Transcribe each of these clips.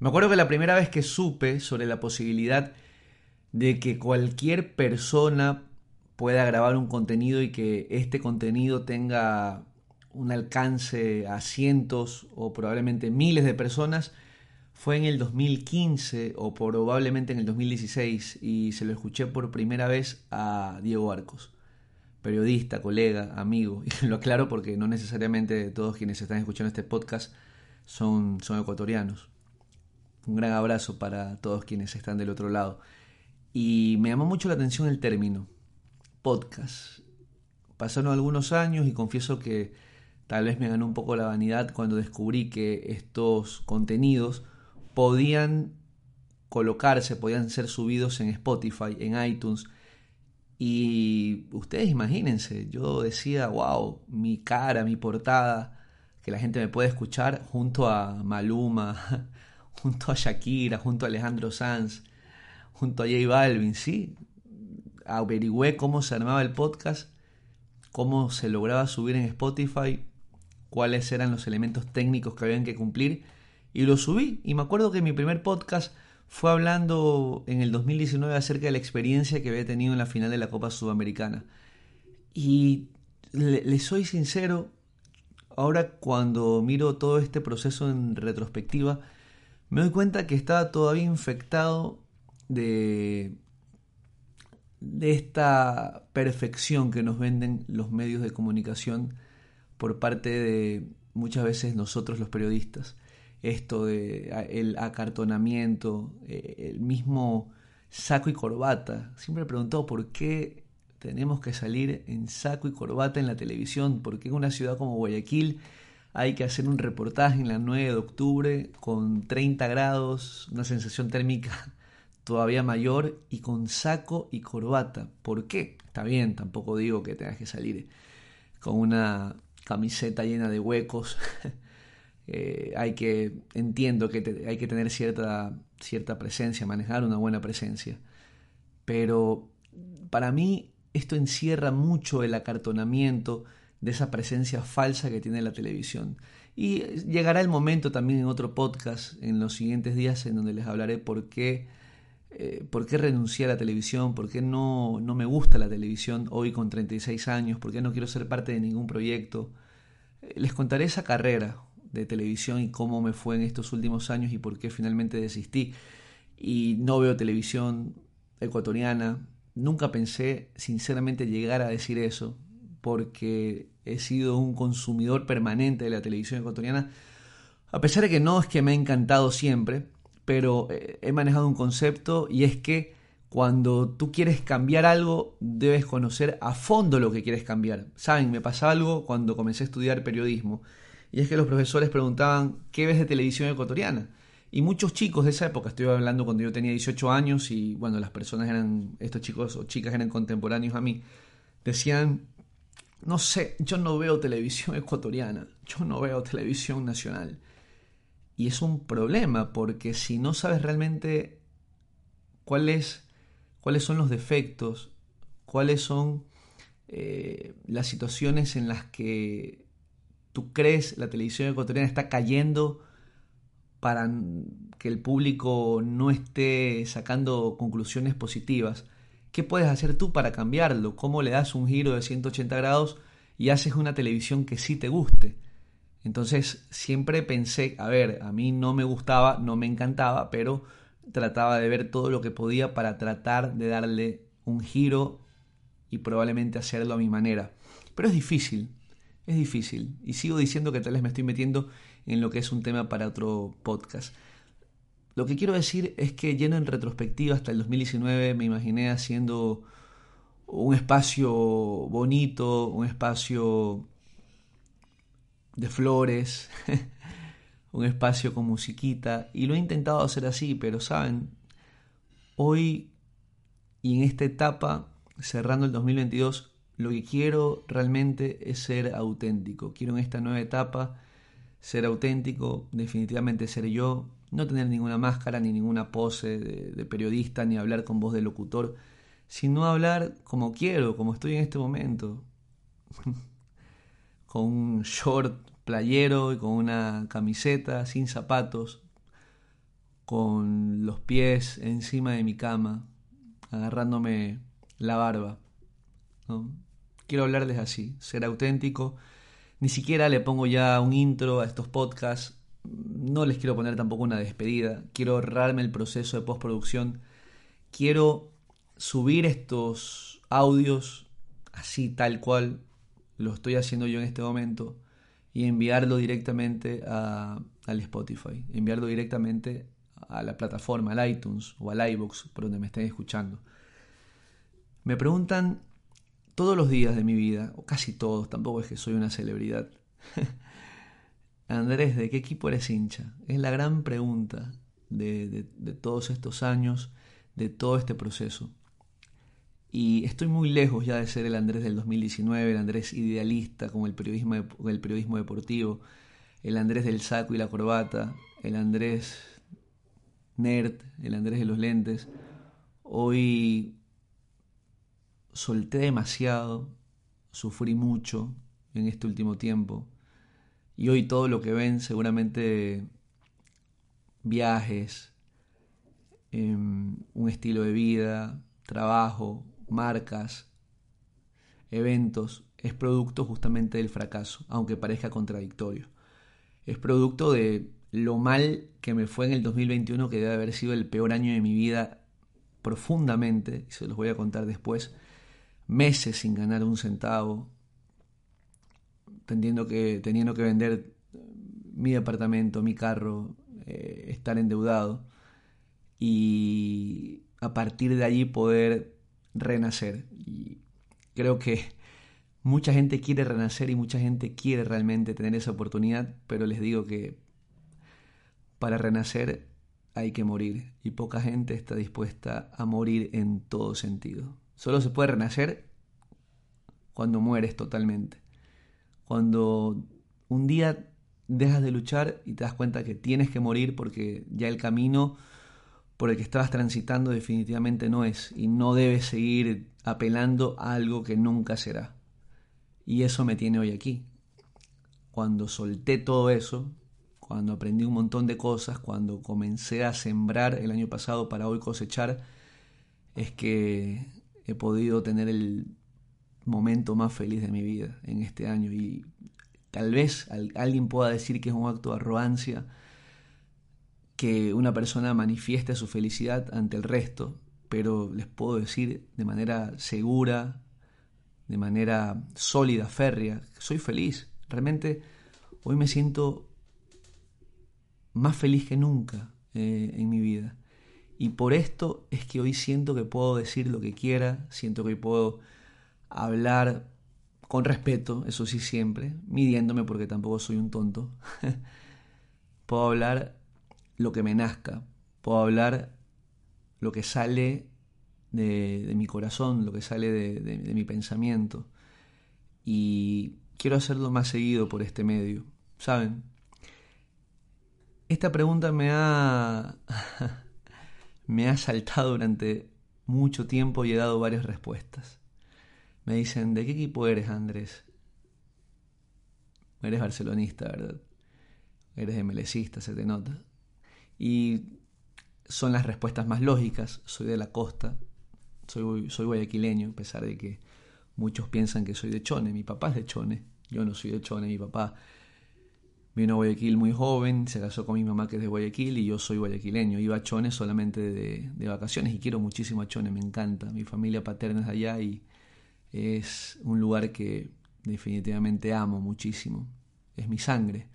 Me acuerdo que la primera vez que supe sobre la posibilidad de que cualquier persona pueda grabar un contenido y que este contenido tenga un alcance a cientos o probablemente miles de personas fue en el 2015 o probablemente en el 2016 y se lo escuché por primera vez a Diego Arcos, periodista, colega, amigo, y lo aclaro porque no necesariamente todos quienes están escuchando este podcast son, son ecuatorianos. Un gran abrazo para todos quienes están del otro lado. Y me llamó mucho la atención el término, podcast. Pasaron algunos años y confieso que tal vez me ganó un poco la vanidad cuando descubrí que estos contenidos podían colocarse, podían ser subidos en Spotify, en iTunes. Y ustedes imagínense, yo decía, wow, mi cara, mi portada, que la gente me puede escuchar junto a Maluma, junto a Shakira, junto a Alejandro Sanz, junto a J Balvin, sí. Averigüé cómo se armaba el podcast, cómo se lograba subir en Spotify, cuáles eran los elementos técnicos que habían que cumplir y lo subí. Y me acuerdo que mi primer podcast fue hablando en el 2019 acerca de la experiencia que había tenido en la final de la Copa Sudamericana. Y le, soy sincero, ahora cuando miro todo este proceso en retrospectiva, me doy cuenta que estaba todavía infectado de, de esta perfección que nos venden los medios de comunicación por parte de muchas veces nosotros los periodistas. Esto de el acartonamiento, eh, el mismo saco y corbata. Siempre he preguntado por qué tenemos que salir en saco y corbata en la televisión, por qué en una ciudad como Guayaquil hay que hacer un reportaje en la 9 de octubre con 30 grados, una sensación térmica todavía mayor y con saco y corbata. ¿Por qué? Está bien, tampoco digo que tengas que salir con una camiseta llena de huecos. Eh, hay que, entiendo que hay que tener cierta, cierta presencia, manejar una buena presencia. Pero para mí esto encierra mucho el acartonamiento, de esa presencia falsa que tiene la televisión. Y llegará el momento también en otro podcast en los siguientes días en donde les hablaré por qué, eh, por qué renuncié a la televisión, por qué no, no me gusta la televisión hoy con 36 años, por qué no quiero ser parte de ningún proyecto. Eh, les contaré esa carrera de televisión y cómo me fue en estos últimos años y por qué finalmente desistí. Y no veo televisión ecuatoriana. Nunca pensé sinceramente llegar a decir eso porque he sido un consumidor permanente de la televisión ecuatoriana, a pesar de que no es que me ha encantado siempre, pero eh, he manejado un concepto y es que cuando tú quieres cambiar algo, debes conocer a fondo lo que quieres cambiar. Saben, me pasa algo cuando comencé a estudiar periodismo, y es que los profesores preguntaban, ¿qué ves de televisión ecuatoriana? Y muchos chicos de esa época, estoy hablando cuando yo tenía 18 años y bueno, las personas eran, estos chicos o chicas eran contemporáneos a mí, decían, no sé, yo no veo televisión ecuatoriana, yo no veo televisión nacional. Y es un problema porque si no sabes realmente cuáles, cuáles son los defectos, cuáles son eh, las situaciones en las que tú crees la televisión ecuatoriana está cayendo para que el público no esté sacando conclusiones positivas, ¿Qué puedes hacer tú para cambiarlo? ¿Cómo le das un giro de 180 grados y haces una televisión que sí te guste? Entonces siempre pensé, a ver, a mí no me gustaba, no me encantaba, pero trataba de ver todo lo que podía para tratar de darle un giro y probablemente hacerlo a mi manera. Pero es difícil, es difícil. Y sigo diciendo que tal vez me estoy metiendo en lo que es un tema para otro podcast. Lo que quiero decir es que lleno en retrospectiva hasta el 2019 me imaginé haciendo un espacio bonito, un espacio de flores, un espacio con musiquita y lo he intentado hacer así, pero saben, hoy y en esta etapa, cerrando el 2022, lo que quiero realmente es ser auténtico. Quiero en esta nueva etapa ser auténtico, definitivamente ser yo, no tener ninguna máscara ni ninguna pose de, periodista ni hablar con voz de locutor, sino hablar como quiero, como estoy en este momento, con un short playero y con una camiseta, sin zapatos, con los pies encima de mi cama, agarrándome la barba. Quiero hablarles así, ser auténtico. Ni siquiera le pongo ya un intro a estos podcasts. No les quiero poner tampoco una despedida. Quiero ahorrarme el proceso de postproducción. Quiero subir estos audios así tal cual lo estoy haciendo yo en este momento y enviarlo directamente al Spotify, enviarlo directamente a la plataforma, al iTunes o al iBox, por donde me estén escuchando. Me preguntan todos los días de mi vida, o casi todos, tampoco es que soy una celebridad. Andrés, ¿de qué equipo eres hincha? Es la gran pregunta de, todos estos años, de todo este proceso. Y estoy muy lejos ya de ser el Andrés del 2019, el Andrés idealista como el periodismo, el periodismo deportivo, el Andrés del saco y la corbata, el Andrés nerd, el Andrés de los lentes. Hoy solté demasiado, sufrí mucho en este último tiempo. Y hoy todo lo que ven seguramente viajes, em, un estilo de vida, trabajo, marcas, eventos, es producto justamente del fracaso, aunque parezca contradictorio. Es producto de lo mal que me fue en el 2021, que debe haber sido el peor año de mi vida profundamente, y se los voy a contar después, meses sin ganar un centavo, teniendo que, teniendo que vender mi departamento, mi carro, eh, estar endeudado, y a partir de allí poder renacer. Y creo que mucha gente quiere renacer y mucha gente quiere realmente tener esa oportunidad, pero les digo que para renacer hay que morir y poca gente está dispuesta a morir en todo sentido. Solo se puede renacer cuando mueres totalmente. Cuando un día dejas de luchar y te das cuenta que tienes que morir porque ya el camino por el que estabas transitando definitivamente no es y no debes seguir apelando a algo que nunca será. Y eso me tiene hoy aquí. Cuando solté todo eso, cuando aprendí un montón de cosas, cuando comencé a sembrar el año pasado para hoy cosechar, es que he podido tener el momento más feliz de mi vida en este año. Y tal vez alguien pueda decir que es un acto de arrogancia, que una persona manifieste su felicidad ante el resto, pero les puedo decir de manera segura, de manera sólida, férrea, soy feliz. Realmente hoy me siento más feliz que nunca eh, en mi vida. Y por esto es que hoy siento que puedo decir lo que quiera, siento que puedo hablar con respeto, eso sí siempre, midiéndome porque tampoco soy un tonto. puedo hablar lo que me nazca, puedo hablar lo que sale de, mi corazón, lo que sale de, mi pensamiento. Y quiero hacerlo más seguido por este medio, ¿saben? Esta pregunta me ha, me ha saltado durante mucho tiempo y he dado varias respuestas. Me dicen, ¿de qué equipo eres, Andrés? Eres barcelonista, ¿verdad? Eres MLCista, se te nota. Y son las respuestas más lógicas. Soy de la costa, soy, soy guayaquileño, a pesar de que muchos piensan que soy de Chone. Mi papá es de Chone, yo no soy de Chone. Mi papá vino a Guayaquil muy joven, se casó con mi mamá que es de Guayaquil y yo soy guayaquileño. Iba a Chone solamente de, de vacaciones y quiero muchísimo a Chone, me encanta. Mi familia paterna es allá y es un lugar que definitivamente amo muchísimo. Es mi sangre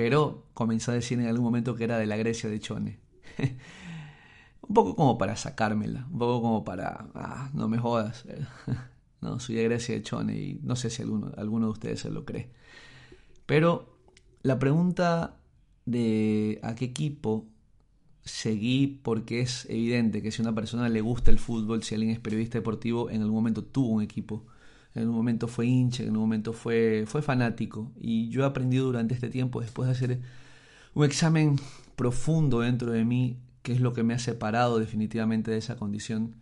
pero comencé a decir en algún momento que era de la Grecia de Chone. un poco como para sacármela, un poco como para, ah, no me jodas, no, soy de Grecia de Chone y no sé si alguno, alguno de ustedes se lo cree. Pero la pregunta de a qué equipo seguí porque es evidente que si a una persona le gusta el fútbol, si alguien es periodista deportivo, en algún momento tuvo un equipo, en algún momento fue hincha, en algún momento fue, fue fanático. Y yo he aprendido durante este tiempo, después de hacer un examen profundo dentro de mí, que es lo que me ha separado definitivamente de esa condición,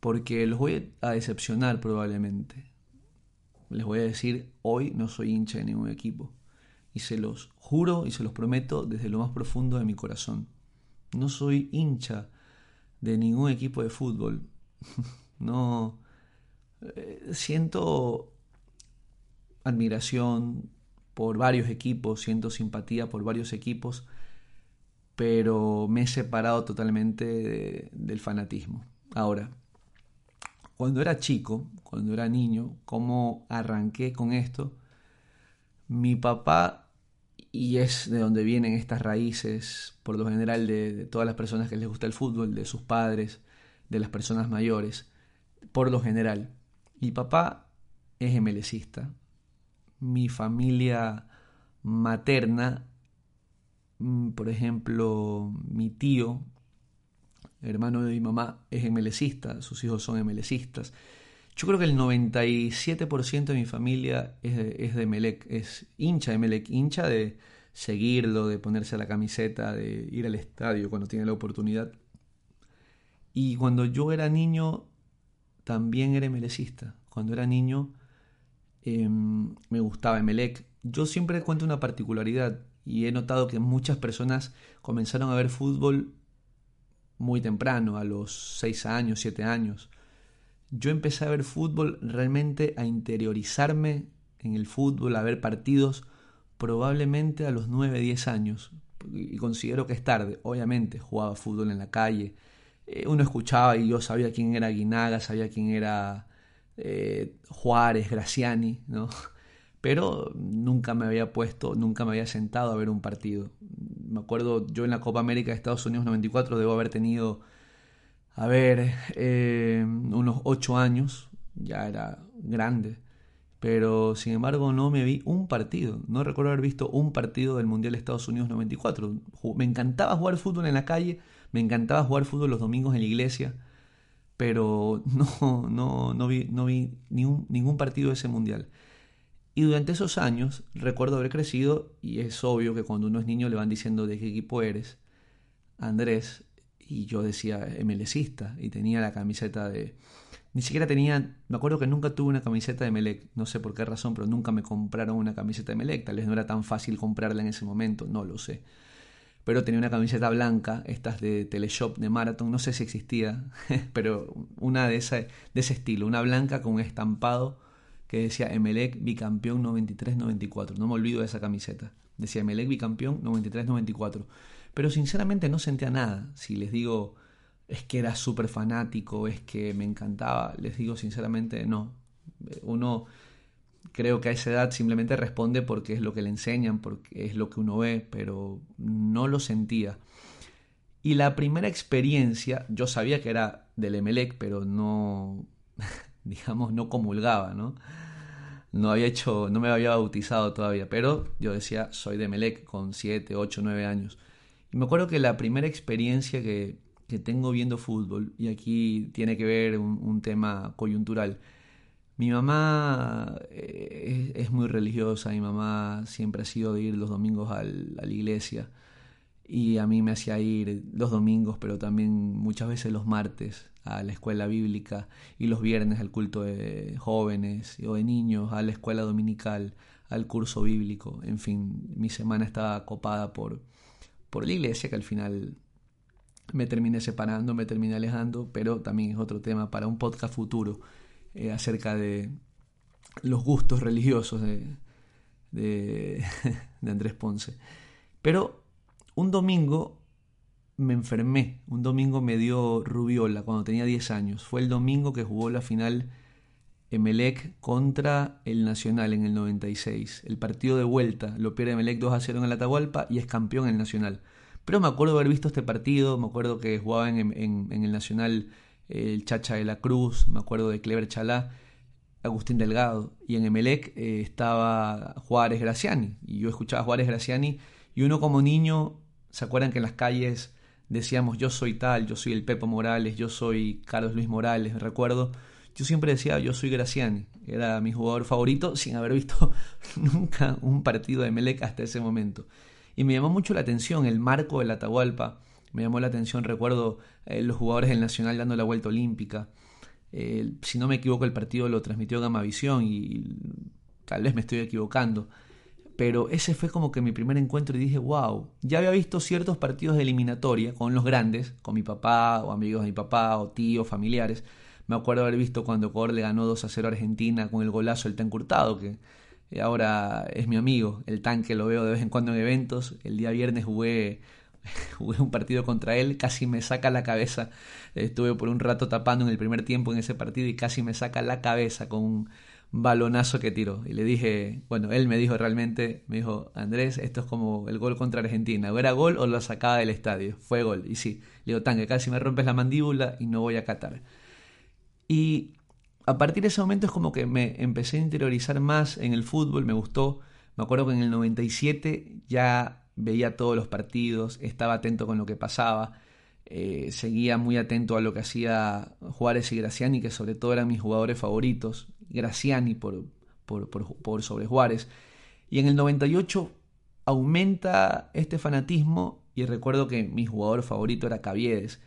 porque los voy a decepcionar probablemente. Les voy a decir, hoy no soy hincha de ningún equipo. Y se los juro y se los prometo desde lo más profundo de mi corazón. No soy hincha de ningún equipo de fútbol. no eh, siento admiración por varios equipos, siento simpatía por varios equipos, pero me he separado totalmente del fanatismo. Ahora, cuando era chico, cuando era niño, ¿cómo arranqué con esto? Mi papá y es de donde vienen estas raíces, por lo general, de, todas las personas que les gusta el fútbol, de sus padres, de las personas mayores, por lo general. Mi papá es emelecista. Mi familia materna, mm, por ejemplo, mi tío, hermano de mi mamá, es emelecista, sus hijos son emelecistas. Yo creo que el 97% de mi familia es de, Melec, es hincha de Melec, hincha de seguirlo, de ponerse la camiseta, de ir al estadio cuando tiene la oportunidad. Y cuando yo era niño, también era melecista. Cuando era niño, em, me gustaba Emelec. Yo siempre cuento una particularidad y he notado que muchas personas comenzaron a ver fútbol muy temprano, a los 6 años, 7 años yo empecé a ver fútbol, realmente a interiorizarme en el fútbol, a ver partidos, probablemente a los 9, 10 años. Y considero que es tarde. Obviamente, jugaba fútbol en la calle. Eh, uno escuchaba y yo sabía quién era Guinaga, sabía quién era eh, Juárez, Graciani, ¿no? Pero nunca me había puesto, nunca me había sentado a ver un partido. Me acuerdo, yo en la Copa América de Estados Unidos 94 debo haber tenido a ver, eh, unos ocho años, ya era grande, pero sin embargo no me vi un partido, no recuerdo haber visto un partido del Mundial de Estados Unidos 94. Me encantaba jugar fútbol en la calle, me encantaba jugar fútbol los domingos en la iglesia, pero no, no, no vi, no vi ningún, ningún partido de ese Mundial. Y durante esos años recuerdo haber crecido y es obvio que cuando uno es niño le van diciendo de qué equipo eres. Andrés, y yo decía MLCista y tenía la camiseta de... Ni siquiera tenía, me acuerdo que nunca tuve una camiseta de Melec, no sé por qué razón, pero nunca me compraron una camiseta de Melec, tal vez no era tan fácil comprarla en ese momento, no lo sé. Pero tenía una camiseta blanca, estas de Teleshop de Marathon, no sé si existía, pero una de, esa, de ese estilo, una blanca con un estampado que decía Emelec bicampeón 93-94. No me olvido de esa camiseta. Decía Emelec bicampeón 93-94 pero sinceramente no sentía nada. Si les digo es que era súper fanático, es que me encantaba, les digo sinceramente no. Uno creo que a esa edad simplemente responde porque es lo que le enseñan, porque es lo que uno ve, pero no lo sentía. Y la primera experiencia, yo sabía que era del Emelec, pero no, digamos, no comulgaba, ¿no? No había hecho, no me había bautizado todavía, pero yo decía, soy de Emelec con 7, 8, 9 años. Y me acuerdo que la primera experiencia que, tengo viendo fútbol, y aquí tiene que ver un, tema coyuntural, mi mamá eh, es, muy religiosa, mi mamá siempre ha sido de ir los domingos a la iglesia y a mí me hacía ir los domingos, pero también muchas veces los martes a la escuela bíblica y los viernes al culto de jóvenes o de niños, a la escuela dominical, al curso bíblico. En fin, mi semana estaba copada por, por la iglesia, que al final me terminé separando, me terminé alejando, pero también es otro tema para un podcast futuro eh, acerca de los gustos religiosos de, de, de Andrés Ponce. Pero un domingo me enfermé, un domingo me dio rubiola cuando tenía 10 años. Fue el domingo que jugó la final Emelec contra el Nacional en el 96. El partido de vuelta lo pierde Emelec 2 a 0 en el Atahualpa y es campeón en el Nacional. Pero me acuerdo haber visto este partido, me acuerdo que jugaba en, el Nacional el Chacha de la Cruz, me acuerdo de Clever Chalá, Agustín Delgado, y en Emelec eh, estaba Juárez Graciani, y yo escuchaba a Juárez Graciani, Y uno como niño, ¿se acuerdan que en las calles decíamos yo soy tal, yo soy el Pepo Morales, yo soy Carlos Luis Morales, recuerdo? Yo siempre decía yo soy Graciani, era mi jugador favorito sin haber visto nunca un partido de Melec hasta ese momento. Y me llamó mucho la atención el marco del Atahualpa, me llamó la atención, recuerdo eh, los jugadores del Nacional dando la vuelta olímpica. Eh, si no me equivoco, el partido lo transmitió Gamavisión y, y tal vez me estoy equivocando. Pero ese fue como que mi primer encuentro y dije, wow, ya había visto ciertos partidos de eliminatoria con los grandes, con mi papá o amigos de mi papá o tíos, familiares. Me acuerdo haber visto cuando Ecuador le ganó 2 a 0 a Argentina con el golazo del tan curtado, que ahora es mi amigo. El tanque lo veo de vez en cuando en eventos. El día viernes jugué jugué un partido contra él, casi me saca la cabeza. Estuve por un rato tapando en el primer tiempo en ese partido y casi me saca la cabeza con un balonazo que tiró. Y le dije, bueno, él me dijo realmente, me dijo, Andrés, esto es como el gol contra Argentina. O era gol o lo sacaba del estadio. Fue gol. Y sí, le digo, tanque, casi me rompes la mandíbula y no voy a catar. Y a partir de ese momento es como que me empecé a interiorizar más en el fútbol, me gustó. Me acuerdo que en el 97 ya veía todos los partidos, estaba atento con lo que pasaba, eh, seguía muy atento a lo que hacía Juárez y Graciani, que sobre todo eran mis jugadores favoritos, Graciani por, por, por, sobre Juárez. Y en el 98 aumenta este fanatismo y recuerdo que mi jugador favorito era Caviedes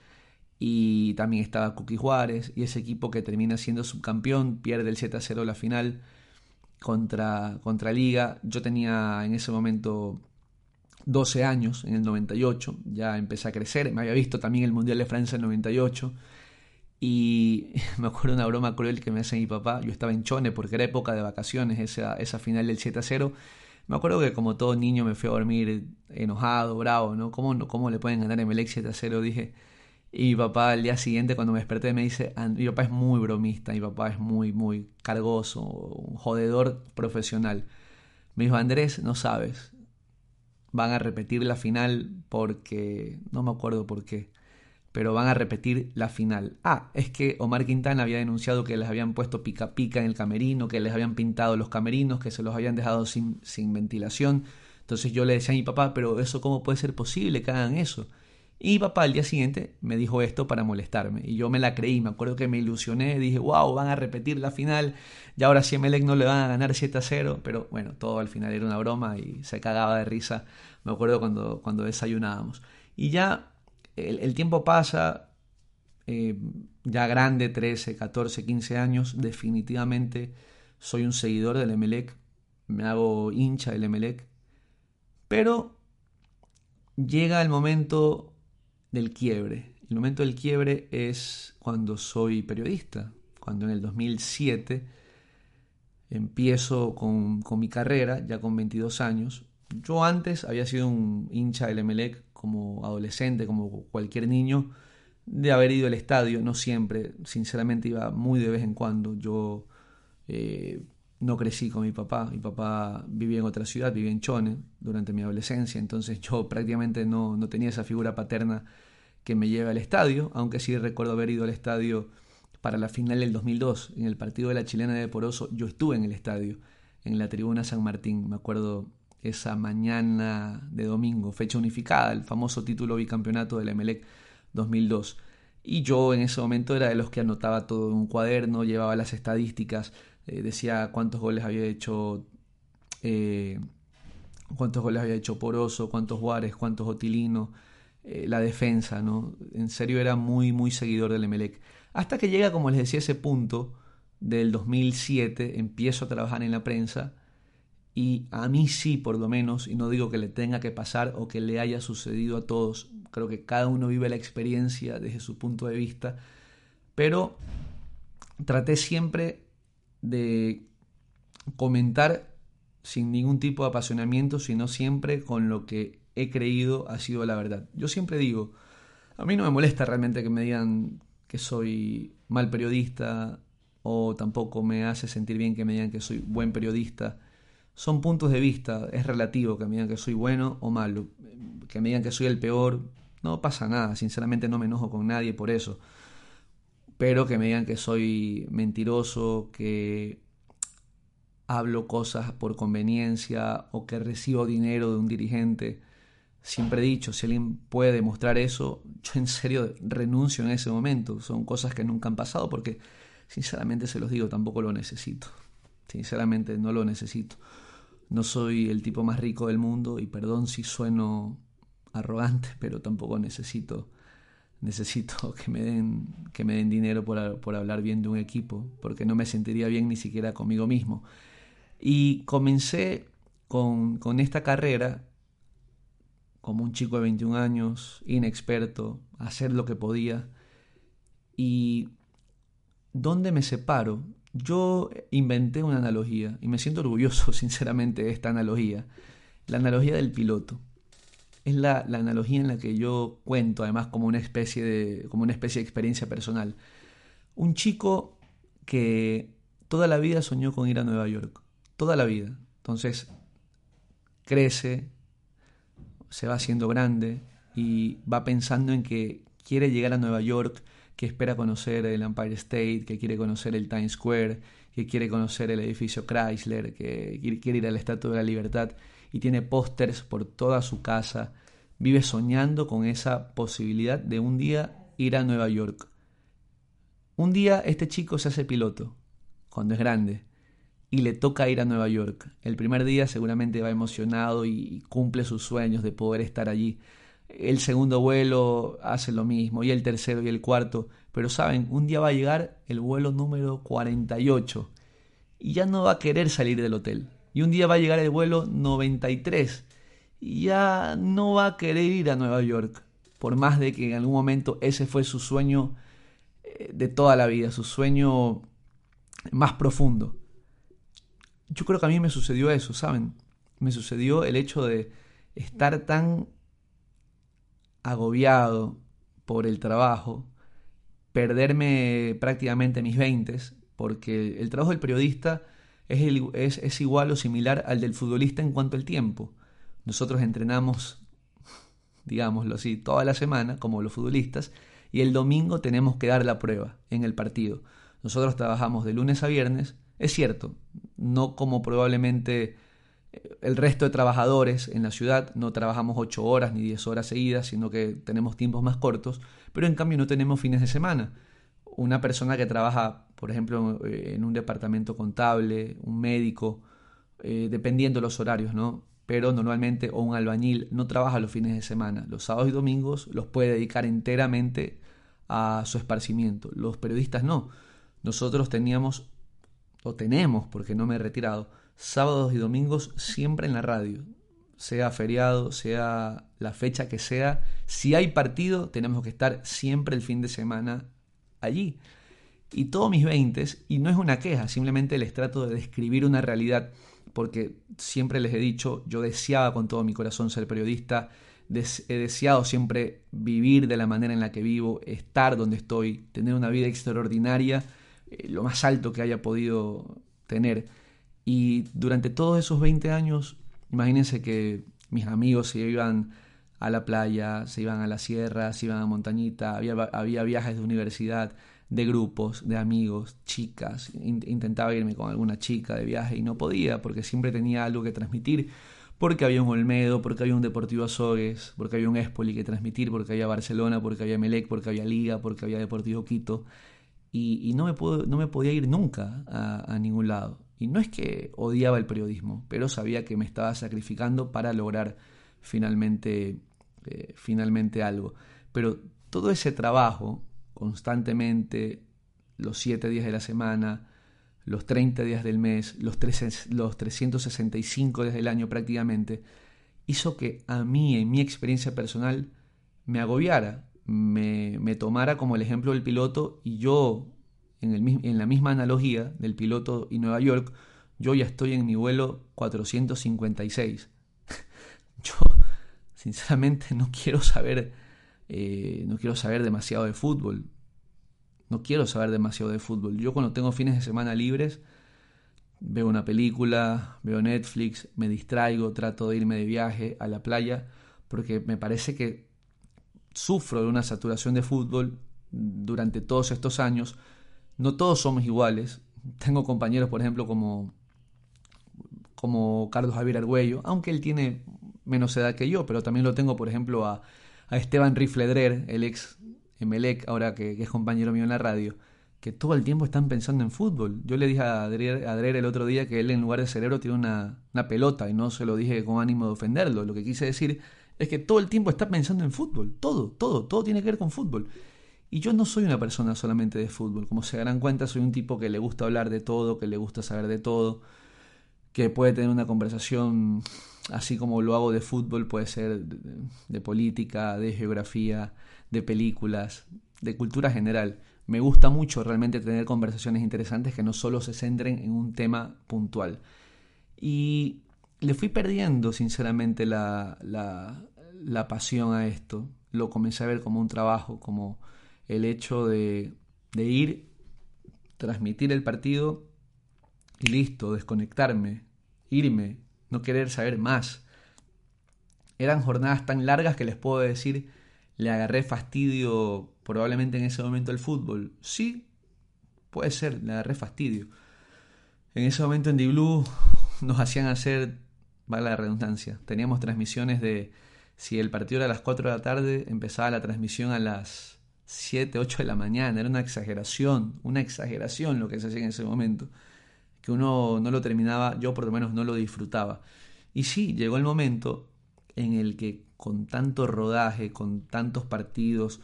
y también estaba Cookie Juárez y ese equipo que termina siendo subcampeón, pierde el 7 a 0 la final contra, contra Liga. Yo tenía en ese momento 12 años, en el 98, ya empecé a crecer, me había visto también el Mundial de Francia en el 98 y me acuerdo una broma cruel que me hace mi papá, yo estaba en Chone porque era época de vacaciones, esa, esa final del 7 a 0, me acuerdo que como todo niño me fui a dormir enojado, bravo, ¿no? ¿Cómo, cómo le pueden ganar en Melec 7 a 0? Dije, y mi papá al día siguiente cuando me desperté me dice, mi papá es muy bromista, mi papá es muy, muy cargoso, un jodedor profesional. Me dijo, Andrés, no sabes, van a repetir la final porque no me acuerdo por qué, pero van a repetir la final. Ah, es que Omar Quintana había denunciado que les habían puesto pica pica en el camerino, que les habían pintado los camerinos, que se los habían dejado sin, sin ventilación. Entonces yo le decía a mi papá, pero eso cómo puede ser posible que hagan eso. Y papá al día siguiente me dijo esto para molestarme. Y yo me la creí, me acuerdo que me ilusioné, dije, wow, van a repetir la final. Y ahora si Emelec no le van a ganar 7 a 0. Pero bueno, todo al final era una broma y se cagaba de risa. Me acuerdo cuando, cuando desayunábamos. Y ya el, tiempo pasa, eh, ya grande, 13, 14, 15 años, definitivamente soy un seguidor del Emelec. Me hago hincha del Emelec. Pero llega el momento del quiebre. El momento del quiebre es cuando soy periodista, cuando en el 2007 empiezo con, mi carrera, ya con 22 años. Yo antes había sido un hincha del Emelec como adolescente, como cualquier niño, de haber ido al estadio, no siempre, sinceramente iba muy de vez en cuando. Yo eh, no crecí con mi papá, mi papá vivía en otra ciudad, vivía en Chone durante mi adolescencia, entonces yo prácticamente no, no tenía esa figura paterna que me lleve al estadio, aunque sí recuerdo haber ido al estadio para la final del 2002, en el partido de la chilena de Poroso, yo estuve en el estadio, en la tribuna San Martín, me acuerdo esa mañana de domingo, fecha unificada, el famoso título bicampeonato del Emelec 2002. Y yo en ese momento era de los que anotaba todo en un cuaderno, llevaba las estadísticas, eh, decía cuántos goles había hecho eh, cuántos goles había hecho Poroso, cuántos Juárez, cuántos Otilino, eh, la defensa, ¿no? En serio era muy, muy seguidor del Emelec. Hasta que llega, como les decía, ese punto del 2007, empiezo a trabajar en la prensa y a mí sí, por lo menos, y no digo que le tenga que pasar o que le haya sucedido a todos, creo que cada uno vive la experiencia desde su punto de vista, pero traté siempre de comentar sin ningún tipo de apasionamiento, sino siempre con lo que he creído ha sido la verdad. Yo siempre digo, a mí no me molesta realmente que me digan que soy mal periodista o tampoco me hace sentir bien que me digan que soy buen periodista. Son puntos de vista, es relativo que me digan que soy bueno o malo, que me digan que soy el peor, no pasa nada, sinceramente no me enojo con nadie por eso. Pero que me digan que soy mentiroso, que hablo cosas por conveniencia o que recibo dinero de un dirigente, siempre he dicho, si alguien puede demostrar eso, yo en serio renuncio en ese momento. Son cosas que nunca han pasado porque, sinceramente se los digo, tampoco lo necesito. Sinceramente no lo necesito. No soy el tipo más rico del mundo y perdón si sueno arrogante, pero tampoco necesito necesito que me den, que me den dinero por, por, hablar bien de un equipo, porque no me sentiría bien ni siquiera conmigo mismo. Y comencé con, con esta carrera como un chico de 21 años, inexperto, a hacer lo que podía. ¿Y dónde me separo? Yo inventé una analogía y me siento orgulloso, sinceramente, de esta analogía. La analogía del piloto es la, analogía en la que yo cuento, además como una especie de, como una especie de experiencia personal. Un chico que toda la vida soñó con ir a Nueva York, toda la vida. Entonces crece, se va haciendo grande y va pensando en que quiere llegar a Nueva York, que espera conocer el Empire State, que quiere conocer el Times Square, que quiere conocer el edificio Chrysler, que quiere ir a la Estatua de la Libertad y tiene pósters por toda su casa, vive soñando con esa posibilidad de un día ir a Nueva York. Un día este chico se hace piloto, cuando es grande, y le toca ir a Nueva York. El primer día seguramente va emocionado y cumple sus sueños de poder estar allí. El segundo vuelo hace lo mismo, y el tercero y el cuarto. Pero saben, un día va a llegar el vuelo número 48 y ya no va a querer salir del hotel. Y un día va a llegar el vuelo 93 y ya no va a querer ir a Nueva York, por más de que en algún momento ese fue su sueño eh, de toda la vida, su sueño más profundo. Yo creo que a mí me sucedió eso, ¿saben? Me sucedió el hecho de estar tan agobiado por el trabajo, perderme prácticamente mis veintes, porque el trabajo del periodista es, igual o similar al del futbolista en cuanto al tiempo. Nosotros entrenamos, digámoslo así, toda la semana, como los futbolistas, y el domingo tenemos que dar la prueba en el partido. Nosotros trabajamos de lunes a viernes, es cierto, no como probablemente eh, el resto de trabajadores en la ciudad, no trabajamos 8 horas ni 10 horas seguidas, sino que tenemos tiempos más cortos, pero en cambio no tenemos fines de semana. Una persona que trabaja por ejemplo, eh, en un departamento contable, un médico, eh, dependiendo de los horarios, ¿no? Pero normalmente, o un albañil, no trabaja los fines de semana. Los sábados y domingos los puede dedicar enteramente a su esparcimiento. Los periodistas no. Nosotros teníamos, o tenemos, porque no me he retirado, sábados y domingos siempre en la radio. Sea feriado, sea la fecha que sea. Si hay partido, tenemos que estar siempre el fin de semana allí y todos mis veintes, y no es una queja, simplemente les trato de describir una realidad, porque siempre les he dicho, yo deseaba con todo mi corazón ser periodista, he deseado siempre vivir de la manera en la que vivo, estar donde estoy, tener una vida extraordinaria, eh, lo más alto que haya podido tener. Y durante todos esos 20 años, imagínense que mis amigos se iban a la playa, se iban a la sierra, se iban a montañita, había, había viajes de universidad, de grupos, de amigos, chicas. Intentaba irme con alguna chica de viaje y no podía porque siempre tenía algo que transmitir. Porque había un Olmedo, porque había un Deportivo Azogues, porque había un Espoli que transmitir, porque había Barcelona, porque había Melec, porque había Liga, porque había Deportivo Quito. Y, no, me no me podía ir nunca a, ningún lado. Y no es que odiaba el periodismo, pero sabía que me estaba sacrificando para lograr finalmente, eh, finalmente algo. Pero todo ese trabajo constantemente los 7 días de la semana, los 30 días del mes, los, los 365 días del año prácticamente, hizo que a mí, en mi experiencia personal, me agobiara, me, me tomara como el ejemplo del piloto y yo, en, el, en la misma analogía del piloto y Nueva York, yo ya estoy en mi vuelo 456. yo, sinceramente, no quiero saber eh, no quiero saber demasiado de fútbol. No quiero saber demasiado de fútbol. Yo cuando tengo fines de semana libres, veo una película, veo Netflix, me distraigo, trato de irme de viaje a la playa, porque me parece que sufro de una saturación de fútbol durante todos estos años. No todos somos iguales. Tengo compañeros, por ejemplo, como, como Carlos Javier Argüello, aunque él tiene menos edad que yo, pero también lo tengo, por ejemplo, a, a Esteban Rifledrer, el ex Emelec, ahora que, es compañero mío en la radio, que todo el tiempo están pensando en fútbol. Yo le dije a Adriel, el otro día que él en lugar de cerebro tiene una, una pelota y no se lo dije con ánimo de ofenderlo. Lo que quise decir es que todo el tiempo está pensando en fútbol. Todo, todo, todo tiene que ver con fútbol. Y yo no soy una persona solamente de fútbol. Como se darán cuenta, soy un tipo que le gusta hablar de todo, que le gusta saber de todo, que puede tener una conversación así como lo hago de fútbol, puede ser de, política, de geografía, de películas, de cultura general. Me gusta mucho realmente tener conversaciones interesantes que no solo se centren en un tema puntual. Y le fui perdiendo, sinceramente, la, la, la pasión a esto. Lo comencé a ver como un trabajo, como el hecho de, de ir, transmitir el partido y listo, desconectarme, irme, no querer saber más. Eran jornadas tan largas que les puedo decir, le agarré fastidio probablemente en ese momento el fútbol. Sí, puede ser, le agarré fastidio. En ese momento en D-Blue nos hacían hacer, vale la redundancia, teníamos transmisiones de, si el partido era a las 4 de la tarde, empezaba la transmisión a las 7, 8 de la mañana. Era una exageración, una exageración lo que se hacía en ese momento. Que uno no lo terminaba, yo por lo menos no lo disfrutaba. Y sí, llegó el momento en el que con tanto rodaje, con tantos partidos,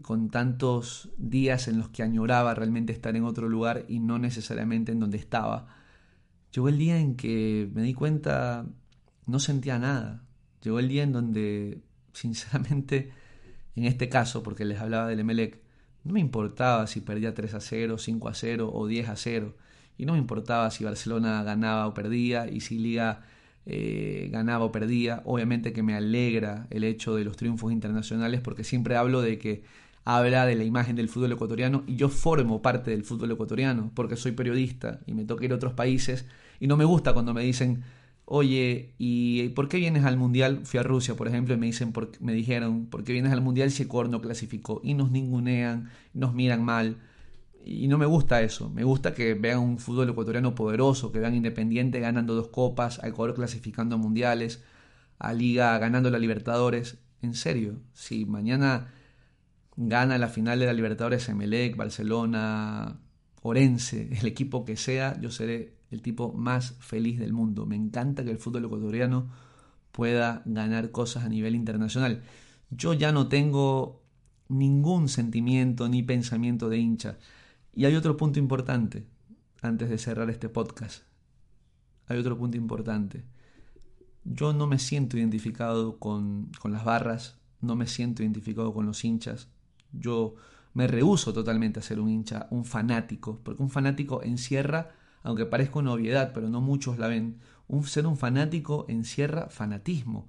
con tantos días en los que añoraba realmente estar en otro lugar y no necesariamente en donde estaba, llegó el día en que me di cuenta, no sentía nada. Llegó el día en donde, sinceramente, en este caso, porque les hablaba del Emelec, no me importaba si perdía 3 a 0, 5 a 0 o 10 a 0. Y no me importaba si Barcelona ganaba o perdía y si Liga eh, ganaba o perdía. Obviamente que me alegra el hecho de los triunfos internacionales porque siempre hablo de que habla de la imagen del fútbol ecuatoriano y yo formo parte del fútbol ecuatoriano porque soy periodista y me toca ir a otros países y no me gusta cuando me dicen oye, ¿y por qué vienes al Mundial? Fui a Rusia, por ejemplo, y me, dicen, me dijeron, ¿por qué vienes al Mundial si Ecuador no clasificó? Y nos ningunean, nos miran mal. Y no me gusta eso. Me gusta que vean un fútbol ecuatoriano poderoso, que vean Independiente ganando dos copas, a Ecuador clasificando a mundiales, a Liga ganando la Libertadores. En serio, si mañana gana la final de la Libertadores Emelec, Barcelona, Orense, el equipo que sea, yo seré el tipo más feliz del mundo. Me encanta que el fútbol ecuatoriano pueda ganar cosas a nivel internacional. Yo ya no tengo ningún sentimiento ni pensamiento de hincha. Y hay otro punto importante, antes de cerrar este podcast. Hay otro punto importante. Yo no me siento identificado con, con las barras, no me siento identificado con los hinchas. Yo me rehuso totalmente a ser un hincha, un fanático, porque un fanático encierra aunque parezca una obviedad, pero no muchos la ven, un, ser un fanático encierra fanatismo.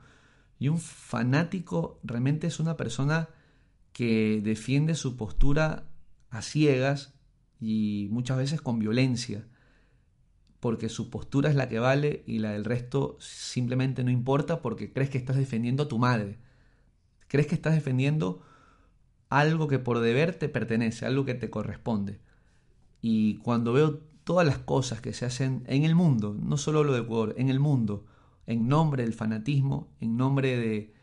Y un fanático realmente es una persona que defiende su postura a ciegas y muchas veces con violencia, porque su postura es la que vale y la del resto simplemente no importa porque crees que estás defendiendo a tu madre. Crees que estás defendiendo algo que por deber te pertenece, algo que te corresponde. Y cuando veo todas las cosas que se hacen en el mundo, no solo lo de Ecuador, en el mundo, en nombre del fanatismo, en nombre de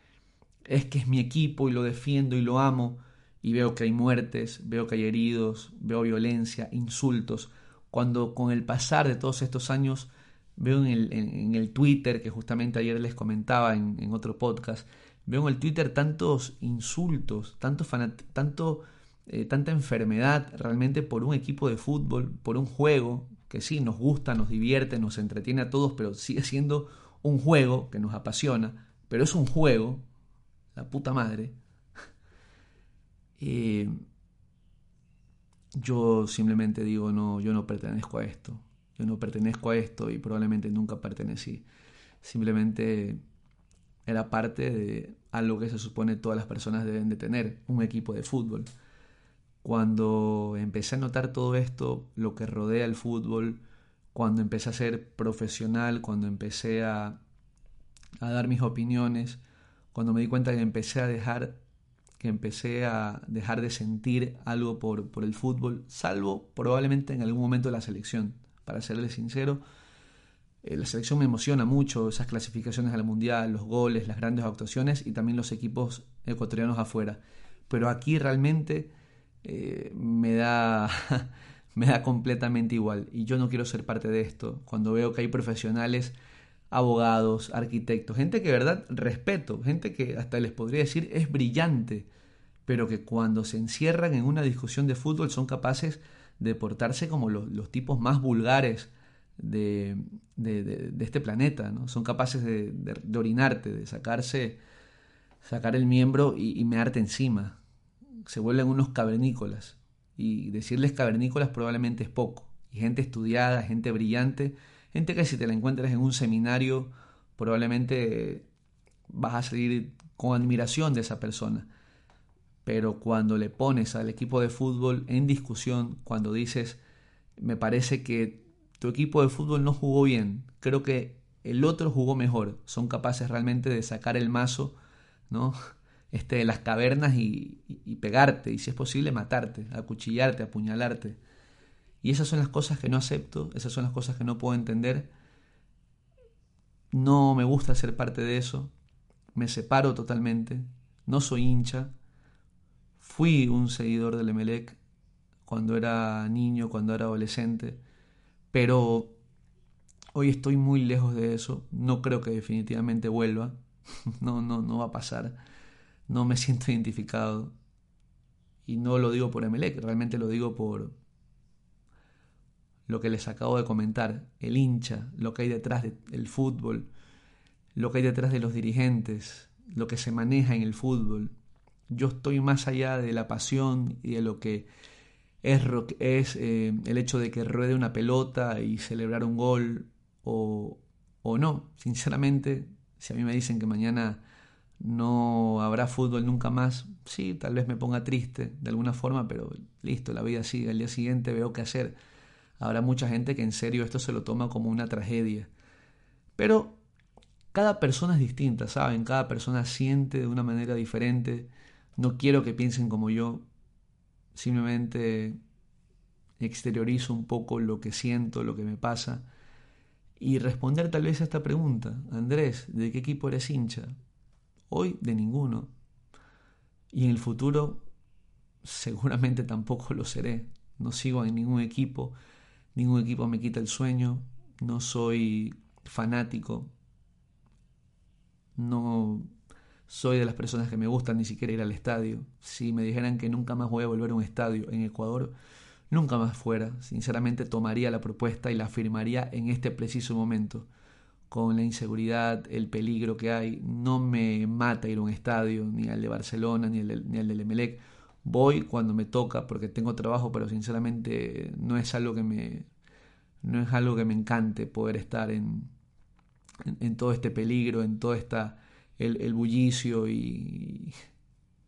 es que es mi equipo y lo defiendo y lo amo, y veo que hay muertes, veo que hay heridos, veo violencia, insultos, cuando con el pasar de todos estos años veo en el, en, el Twitter, que justamente ayer les comentaba en, en, otro podcast, veo en el Twitter tantos insultos, tanto, tanto eh, tanta enfermedad realmente por un equipo de fútbol, por un juego que sí nos gusta, nos divierte, nos entretiene a todos, pero sigue siendo un juego que nos apasiona, pero es un juego, la puta madre. Eh, yo simplemente digo, no, yo no pertenezco a esto, yo no pertenezco a esto y probablemente nunca pertenecí. Simplemente era parte de algo que se supone todas las personas deben de tener, un equipo de fútbol. Cuando empecé a notar todo esto, lo que rodea el fútbol, cuando empecé a ser profesional, cuando empecé a, a dar mis opiniones, cuando me di cuenta que empecé a dejar que empecé a dejar de sentir algo por, por el fútbol, salvo probablemente en algún momento de la selección, para serles sincero, eh, la selección me emociona mucho, esas clasificaciones al Mundial, los goles, las grandes actuaciones y también los equipos ecuatorianos afuera. Pero aquí realmente eh, me, da, me da completamente igual y yo no quiero ser parte de esto. Cuando veo que hay profesionales, abogados, arquitectos, gente que de verdad respeto, gente que hasta les podría decir es brillante, pero que cuando se encierran en una discusión de fútbol son capaces de portarse como los, tipos más vulgares de, este planeta, ¿no? Son capaces de, orinarte, de sacarse, sacar el miembro y, y mearte encima se vuelven unos cavernícolas. Y decirles cavernícolas probablemente es poco. Y gente estudiada, gente brillante, gente que si te la encuentras en un seminario, probablemente vas a salir con admiración de esa persona. Pero cuando le pones al equipo de fútbol en discusión, cuando dices, me parece que tu equipo de fútbol no jugó bien, creo que el otro jugó mejor, son capaces realmente de sacar el mazo, ¿no? este, de las cavernas y, pegarte, y si es posible matarte, acuchillarte, apuñalarte. Y esas son las cosas que no acepto, esas son las cosas que no puedo entender. No me gusta ser parte de eso, me separo totalmente, no soy hincha. Fui un seguidor del Emelec cuando era niño, cuando era adolescente, pero hoy estoy muy lejos de eso, no creo que definitivamente vuelva, no, no, no va a pasar no me siento identificado. Y no lo digo por Emelec, realmente lo digo por lo que les acabo de comentar, el hincha, lo que hay detrás del fútbol, lo que hay detrás de los dirigentes, lo que se maneja en el fútbol. Yo estoy más allá de la pasión y de lo que es, eh, el hecho de que ruede una pelota y celebrar un gol o, o no. Sinceramente, si a mí me dicen que mañana no habrá fútbol nunca más. Sí, tal vez me ponga triste de alguna forma, pero listo, la vida sigue. Al día siguiente veo qué hacer. Habrá mucha gente que en serio esto se lo toma como una tragedia. Pero cada persona es distinta, ¿saben? Cada persona siente de una manera diferente. No quiero que piensen como yo. Simplemente exteriorizo un poco lo que siento, lo que me pasa. Y responder tal vez a esta pregunta. Andrés, ¿de qué equipo eres hincha? Hoy de ninguno. Y en el futuro seguramente tampoco lo seré. No sigo en ningún equipo. Ningún equipo me quita el sueño. No soy fanático. No soy de las personas que me gustan ni siquiera ir al estadio. Si me dijeran que nunca más voy a volver a un estadio en Ecuador, nunca más fuera. Sinceramente tomaría la propuesta y la firmaría en este preciso momento con la inseguridad, el peligro que hay. No me mata ir a un estadio, ni al de Barcelona, ni al ni del Emelec. Voy cuando me toca porque tengo trabajo, pero sinceramente no es algo que me, no es algo que me encante poder estar en, en, todo este peligro, en todo esta, el, bullicio y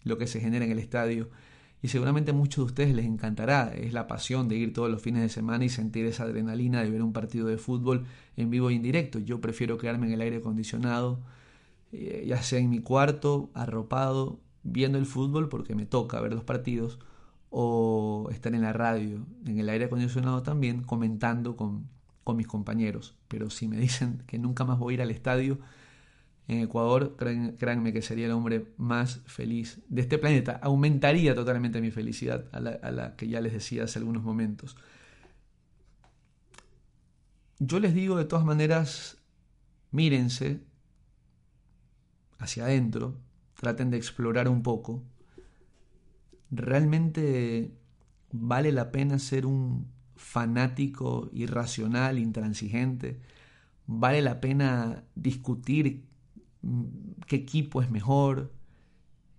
lo que se genera en el estadio y seguramente a muchos de ustedes les encantará. Es la pasión de ir todos los fines de semana y sentir esa adrenalina de ver un partido de fútbol en vivo e indirecto. Yo prefiero quedarme en el aire acondicionado, eh, ya sea en mi cuarto, arropado, viendo el fútbol porque me toca ver los partidos, o estar en la radio, en el aire acondicionado también, comentando con, con mis compañeros. Pero si me dicen que nunca más voy a ir al estadio, en Ecuador, créanme que sería el hombre más feliz de este planeta. Aumentaría totalmente mi felicidad a la, que ya les decía hace algunos momentos. Yo les digo de todas maneras, mírense hacia adentro, traten de explorar un poco. ¿Realmente vale la pena ser un fanático irracional, intransigente? ¿Vale la pena discutir qué equipo es mejor,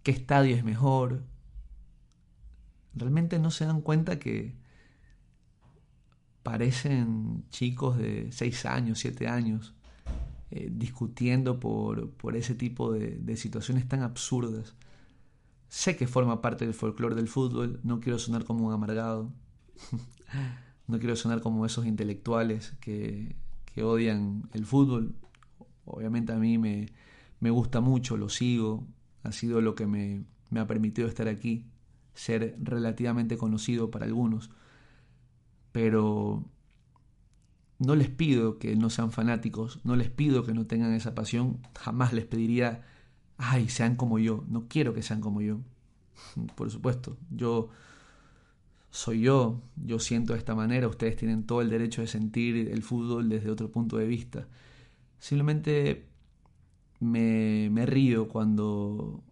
qué estadio es mejor. Realmente no se dan cuenta que parecen chicos de 6 años, 7 años, eh, discutiendo por, por, ese tipo de, de situaciones tan absurdas. Sé que forma parte del folclore del fútbol, no quiero sonar como un amargado, no quiero sonar como esos intelectuales que, que odian el fútbol. Obviamente a mí me, me gusta mucho, lo sigo, ha sido lo que me, me ha permitido estar aquí, ser relativamente conocido para algunos, pero no les pido que no sean fanáticos, no les pido que no tengan esa pasión, jamás les pediría, ay, sean como yo, no quiero que sean como yo. Por supuesto, yo soy yo, yo siento de esta manera, ustedes tienen todo el derecho de sentir el fútbol desde otro punto de vista. Simplemente me, me río cuando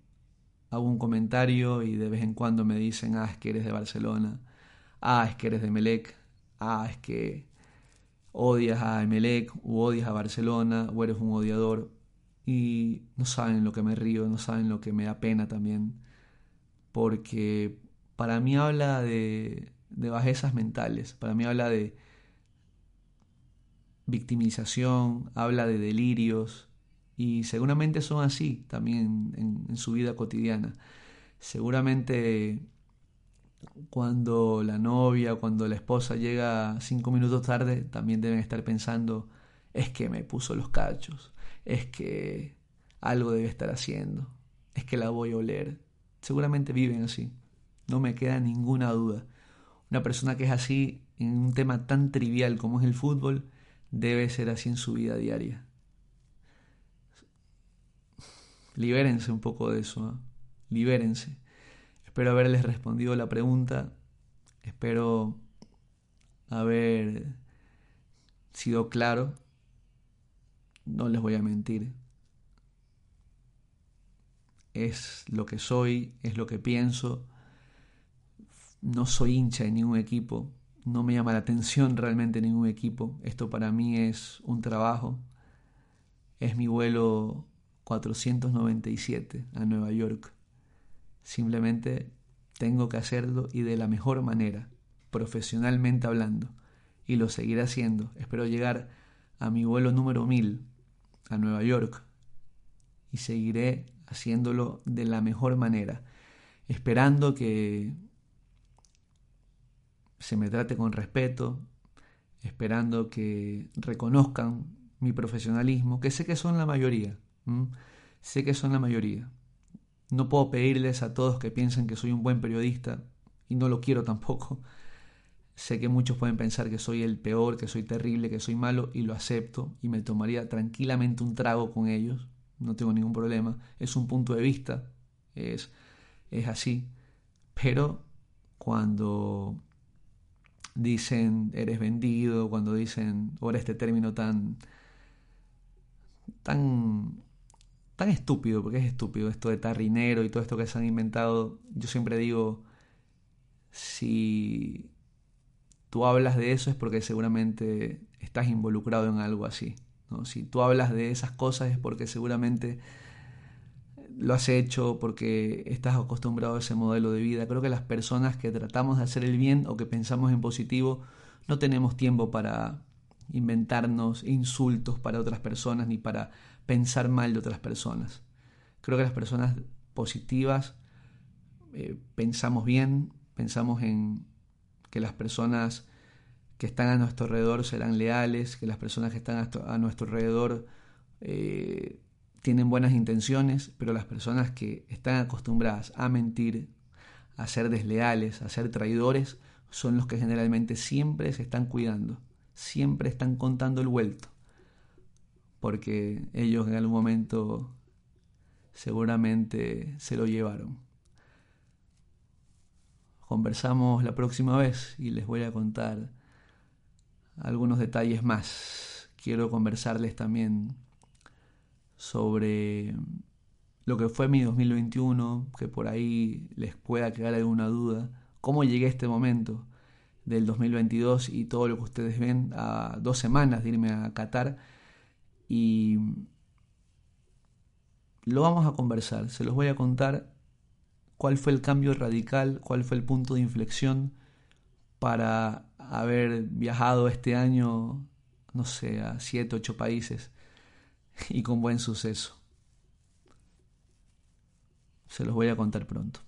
hago un comentario y de vez en cuando me dicen, ah, es que eres de Barcelona, ah, es que eres de Melec, ah, es que odias a Emelec o odias a Barcelona o eres un odiador y no saben lo que me río, no saben lo que me da pena también, porque para mí habla de, de bajezas mentales, para mí habla de victimización, habla de delirios y seguramente son así también en, en su vida cotidiana. Seguramente cuando la novia, cuando la esposa llega cinco minutos tarde, también deben estar pensando, es que me puso los cachos, es que algo debe estar haciendo, es que la voy a oler. Seguramente viven así, no me queda ninguna duda. Una persona que es así en un tema tan trivial como es el fútbol, debe ser así en su vida diaria. Libérense un poco de eso, ¿eh? libérense. Espero haberles respondido la pregunta. Espero haber sido claro. No les voy a mentir. Es lo que soy, es lo que pienso. No soy hincha de ningún equipo. No me llama la atención realmente ningún equipo. Esto para mí es un trabajo. Es mi vuelo 497 a Nueva York. Simplemente tengo que hacerlo y de la mejor manera, profesionalmente hablando. Y lo seguiré haciendo. Espero llegar a mi vuelo número 1000 a Nueva York. Y seguiré haciéndolo de la mejor manera. Esperando que se me trate con respeto. Esperando que reconozcan mi profesionalismo, que sé que son la mayoría. Sé que son la mayoría. No puedo pedirles a todos que piensen que soy un buen periodista, y no lo quiero tampoco. Sé que muchos pueden pensar que soy el peor, que soy terrible, que soy malo, y lo acepto, y me tomaría tranquilamente un trago con ellos, no tengo ningún problema. Es un punto de vista, es, es así. Pero cuando dicen eres vendido, cuando dicen ahora este término tan tan tan estúpido, porque es estúpido esto de tarrinero y todo esto que se han inventado. Yo siempre digo, si tú hablas de eso es porque seguramente estás involucrado en algo así. ¿no? Si tú hablas de esas cosas es porque seguramente lo has hecho, porque estás acostumbrado a ese modelo de vida. Creo que las personas que tratamos de hacer el bien o que pensamos en positivo, no tenemos tiempo para inventarnos insultos para otras personas ni para pensar mal de otras personas. Creo que las personas positivas eh, pensamos bien, pensamos en que las personas que están a nuestro alrededor serán leales, que las personas que están a nuestro alrededor eh, tienen buenas intenciones, pero las personas que están acostumbradas a mentir, a ser desleales, a ser traidores, son los que generalmente siempre se están cuidando, siempre están contando el vuelto porque ellos en algún momento seguramente se lo llevaron. Conversamos la próxima vez y les voy a contar algunos detalles más. Quiero conversarles también sobre lo que fue mi 2021, que por ahí les pueda quedar alguna duda, cómo llegué a este momento del 2022 y todo lo que ustedes ven a dos semanas de irme a Qatar y lo vamos a conversar, se los voy a contar cuál fue el cambio radical, cuál fue el punto de inflexión para haber viajado este año, no sé, a siete, ocho países y con buen suceso. Se los voy a contar pronto.